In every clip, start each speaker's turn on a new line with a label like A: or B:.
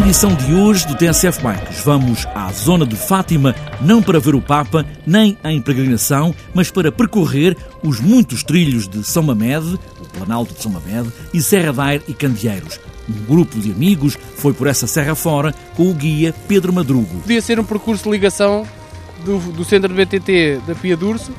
A: edição de hoje do TSF Bikes, vamos à zona de Fátima, não para ver o Papa, nem em peregrinação, mas para percorrer os muitos trilhos de São Mamede, o Planalto de São Mamede, e Serra Daire e Candeeiros. Um grupo de amigos foi por essa serra fora com o guia Pedro Madrugo.
B: Podia ser um percurso de ligação do, do centro de BTT da Pia d'Urso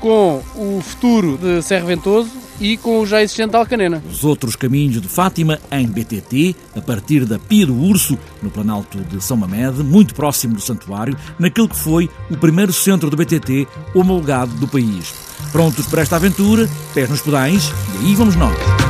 B: com o futuro de Serra Ventoso e com o já existente Alcanena.
A: Os outros caminhos de Fátima em BTT, a partir da Pia do Urso, no Planalto de São Mamede, muito próximo do santuário, naquele que foi o primeiro centro do BTT homologado do país. Prontos para esta aventura, pés nos pedais, e aí vamos nós.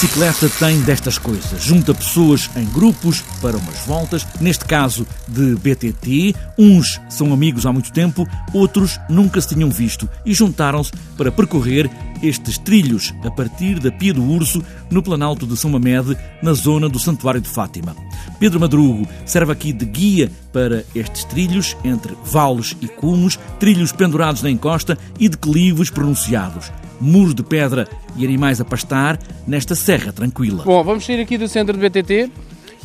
A: Bicicleta tem destas coisas. Junta pessoas em grupos para umas voltas, neste caso de BTT. Uns são amigos há muito tempo, outros nunca se tinham visto e juntaram-se para percorrer estes trilhos a partir da Pia do Urso, no Planalto de São Mamede, na zona do Santuário de Fátima. Pedro Madrugo serve aqui de guia para estes trilhos entre vales e cumos, trilhos pendurados na encosta e declives pronunciados muros de pedra e animais a pastar nesta serra tranquila.
B: Bom, vamos sair aqui do centro de BTT,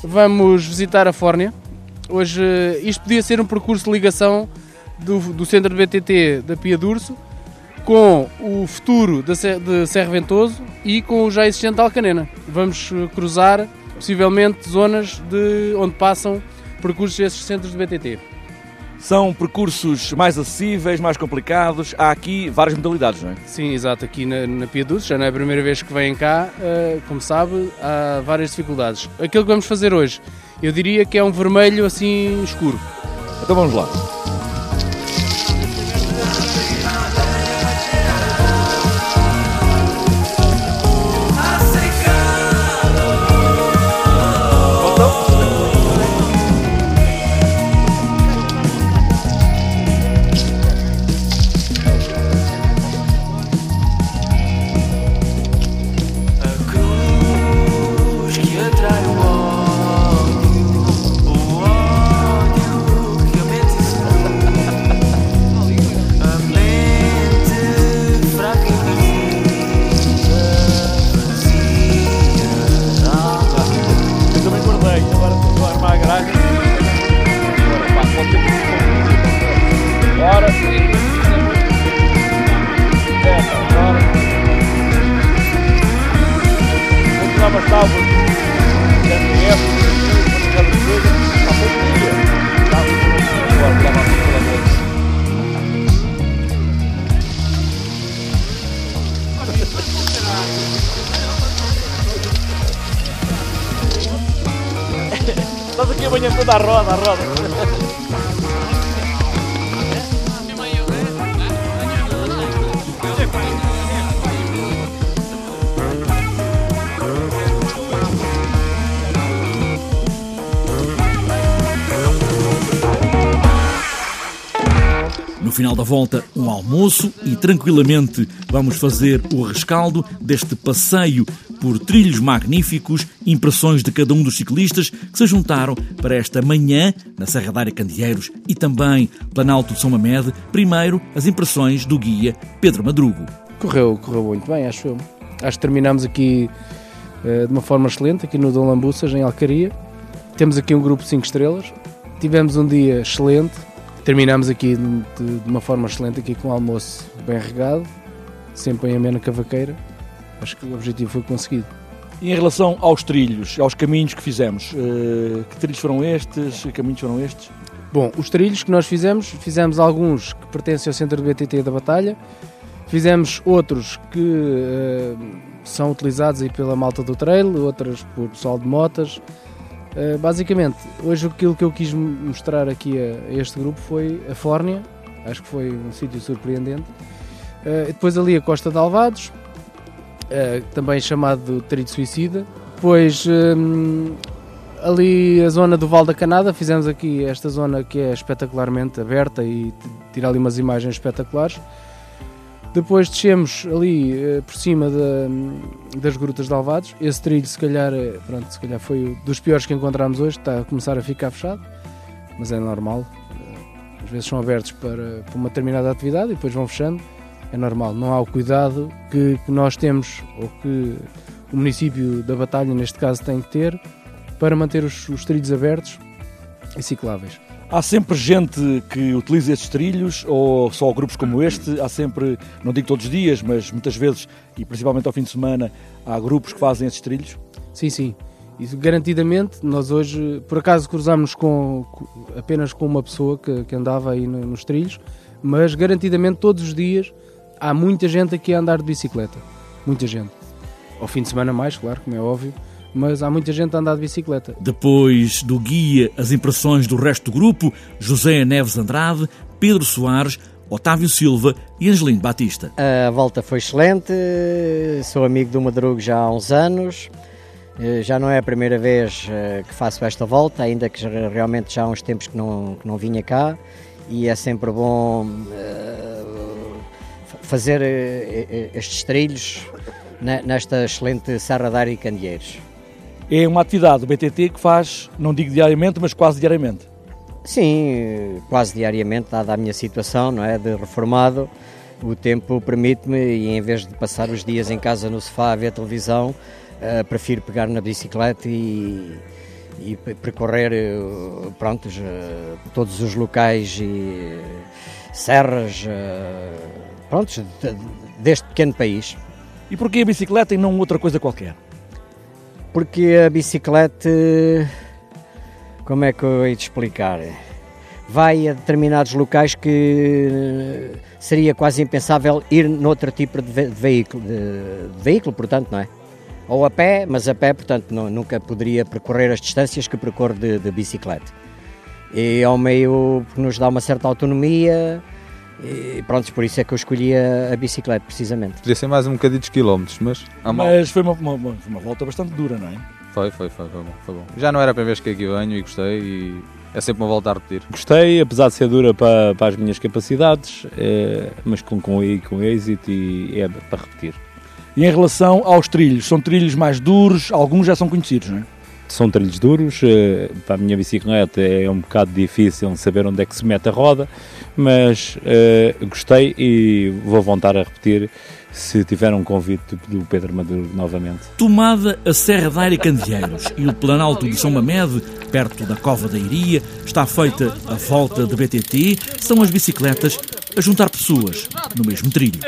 B: vamos visitar a Fórnia. Hoje, isto podia ser um percurso de ligação do, do centro de BTT da Pia d'Urso com o futuro de Serra Ventoso e com o já existente Alcanena. Vamos cruzar, possivelmente, zonas de onde passam percursos desses centros de BTT.
C: São percursos mais acessíveis, mais complicados. Há aqui várias modalidades, não é?
B: Sim, exato. Aqui na, na Pia Dulce, já não é a primeira vez que vêm cá, uh, como sabe, há várias dificuldades. Aquilo que vamos fazer hoje, eu diria que é um vermelho assim escuro.
C: Então vamos lá. Estás aqui amanhã toda a roda, a roda.
A: Final da volta, um almoço e tranquilamente vamos fazer o rescaldo deste passeio por trilhos magníficos, impressões de cada um dos ciclistas que se juntaram para esta manhã na Serra da Área Candeeiros e também Planalto de São Mamede. Primeiro, as impressões do guia Pedro Madrugo.
B: Correu, correu muito bem, acho eu. Acho que terminamos aqui uh, de uma forma excelente, aqui no Dom Lambuças, em Alcaria. Temos aqui um grupo de 5 estrelas. Tivemos um dia excelente. Terminamos aqui de, de uma forma excelente, aqui com o almoço bem regado, sempre em amena cavaqueira. Acho que o objetivo foi conseguido.
C: E em relação aos trilhos, aos caminhos que fizemos, uh, que trilhos foram estes? Que caminhos foram estes?
B: Bom, os trilhos que nós fizemos, fizemos alguns que pertencem ao centro de BTT da Batalha, fizemos outros que uh, são utilizados aí pela malta do trail, outras por pessoal de motas. Uh, basicamente, hoje aquilo que eu quis mostrar aqui a, a este grupo foi a Fórnia, acho que foi um sítio surpreendente. depois ali a Costa de Alvados, Uh, também chamado Trilho Suicida, Depois, hum, ali a zona do Val da Canada, fizemos aqui esta zona que é espetacularmente aberta e tirar ali umas imagens espetaculares. Depois descemos ali eh, por cima da- das grutas de Alvados. Esse trilho, se calhar, é- pronto, se calhar foi dos piores que encontramos hoje. Está a começar a ficar fechado, mas é normal. Eh, Às vezes são abertos para, para uma determinada atividade e depois vão fechando. É normal. Não há o cuidado que, que nós temos ou que o município da Batalha, neste caso, tem que ter para manter os, os trilhos abertos e cicláveis.
C: Há sempre gente que utiliza estes trilhos, ou só grupos como este? Há sempre, não digo todos os dias, mas muitas vezes, e principalmente ao fim de semana, há grupos que fazem estes trilhos?
B: Sim, sim. Isso garantidamente, nós hoje, por acaso, cruzámos com, apenas com uma pessoa que, que andava aí no- nos trilhos, mas garantidamente todos os dias há muita gente aqui a andar de bicicleta. Muita gente. Ao fim de semana mais, claro, como é óbvio, mas há muita gente a andar de bicicleta.
A: Depois do guia, as impressões do resto do grupo, José Neves Andrade, Pedro Soares, Otávio Silva e Angelino Batista.
D: A volta foi excelente, sou amigo do Madrugo já há uns anos. Eh, Já não é a primeira vez eh, que faço esta volta, ainda que realmente já há uns tempos que não, que não vinha cá e é sempre bom eh, fa- fazer estes trilhos ne- nesta excelente Serra da Área e Candeeiros.
C: É uma atividade do BTT que faz, não digo diariamente, mas quase diariamente.
D: Sim, quase diariamente, dada a minha situação, não é, de reformado, o tempo permite-me e em vez de passar os dias em casa no sofá a ver televisão, eh, prefiro pegar na bicicleta e, e pe- percorrer eh, prontos, eh, todos os locais e serras eh, prontos, de- deste pequeno país.
C: E porquê a bicicleta e não outra coisa qualquer?
D: Porque a bicicleta, como é que eu hei de explicar? Vai a determinados locais que eh, seria quase impensável ir noutro tipo de, ve- de veículo, de, de veículo, portanto, não é? Ou a pé, mas a pé, portanto, não- nunca poderia percorrer as distâncias que percorro de, de bicicleta. E é um meio que nos dá uma certa autonomia, e pronto, por isso é que eu escolhi a, a bicicleta, precisamente.
E: Podia ser mais um bocadinho de quilómetros, mas.
C: Mas foi uma, uma- uma- volta bastante dura, não é?
E: Foi, foi, foi, foi bom, foi bom. Já não era a primeira vez que aqui venho e gostei e é sempre uma volta a repetir.
F: Gostei, apesar de ser dura para, para as minhas capacidades, eh, mas com, com, com êxito e é para repetir.
C: E em relação aos trilhos, são trilhos mais duros, alguns já são conhecidos, não é?
F: São trilhos duros, eh, para a minha bicicleta é um bocado difícil saber onde é que se mete a roda, mas eh, gostei e vou voltar a repetir se tiver um convite do Pedro Maduro novamente.
A: Tomada a Serra da Área Candeeiros e o Planalto de São Mamede, perto da Cova da Iria, está feita a volta de BTT, são as bicicletas a juntar pessoas no mesmo trilho.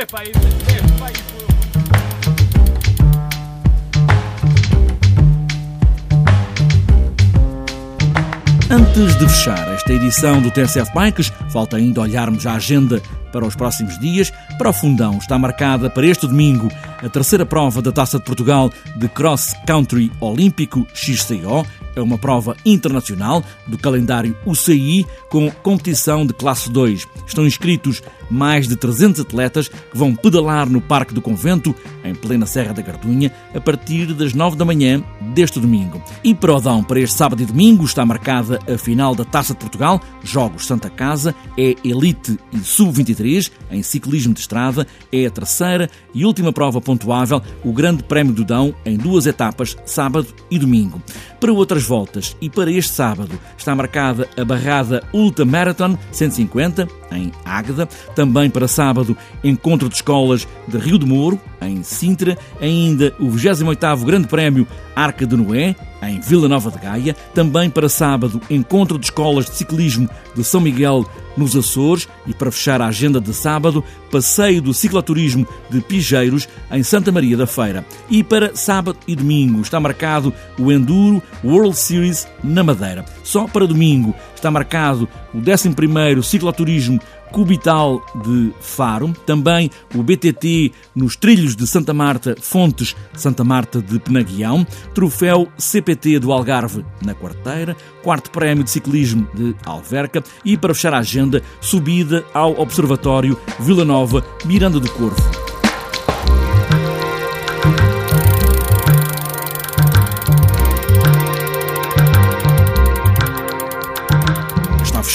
A: Antes de fechar edição do TSF Bikes, falta ainda olharmos a agenda para os próximos dias. Para o Fundão está marcada para este domingo a terceira prova da Taça de Portugal de Cross Country Olímpico XCO. É uma prova internacional do calendário UCI com competição de classe 2. Estão inscritos mais de 300 atletas que vão pedalar no Parque do Convento, em plena Serra da Gardunha, a partir das 9 da manhã deste domingo. E para o Dão, para este sábado e domingo, está marcada a final da Taça de Portugal, Jogos Santa Casa, é Elite e Sub-23, em ciclismo de estrada, é a terceira e última prova pontuável, o Grande Prémio do Dão, em duas etapas, sábado e domingo. Para outras voltas e para este sábado está marcada a barrada Ultra Marathon 150, em Águeda, também para sábado, encontro de escolas de Rio de Moro, em Sintra, ainda o 28º Grande Prémio Arca de Noé, em Vila Nova de Gaia, também para sábado, encontro de escolas de ciclismo de São Miguel nos Açores e para fechar a agenda de sábado, passeio do cicloturismo de Pijeiros em Santa Maria da Feira. E para sábado e domingo está marcado o Enduro World Series na Madeira. Só para domingo está marcado o 11º cicloturismo Cubital de Faro, também o BTT nos Trilhos de Santa Marta, Fontes, Santa Marta de Penaguião, Troféu CPT do Algarve na Quarteira, quarto prémio de ciclismo de Alverca. E, para fechar a agenda, subida ao Observatório Vila Nova, Miranda do Corvo.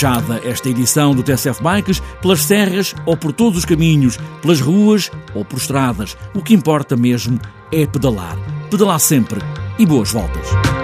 A: Fechada esta edição do TSF Bikes pelas serras ou por todos os caminhos, pelas ruas ou por estradas. O que importa mesmo é pedalar. Pedalar sempre e boas voltas.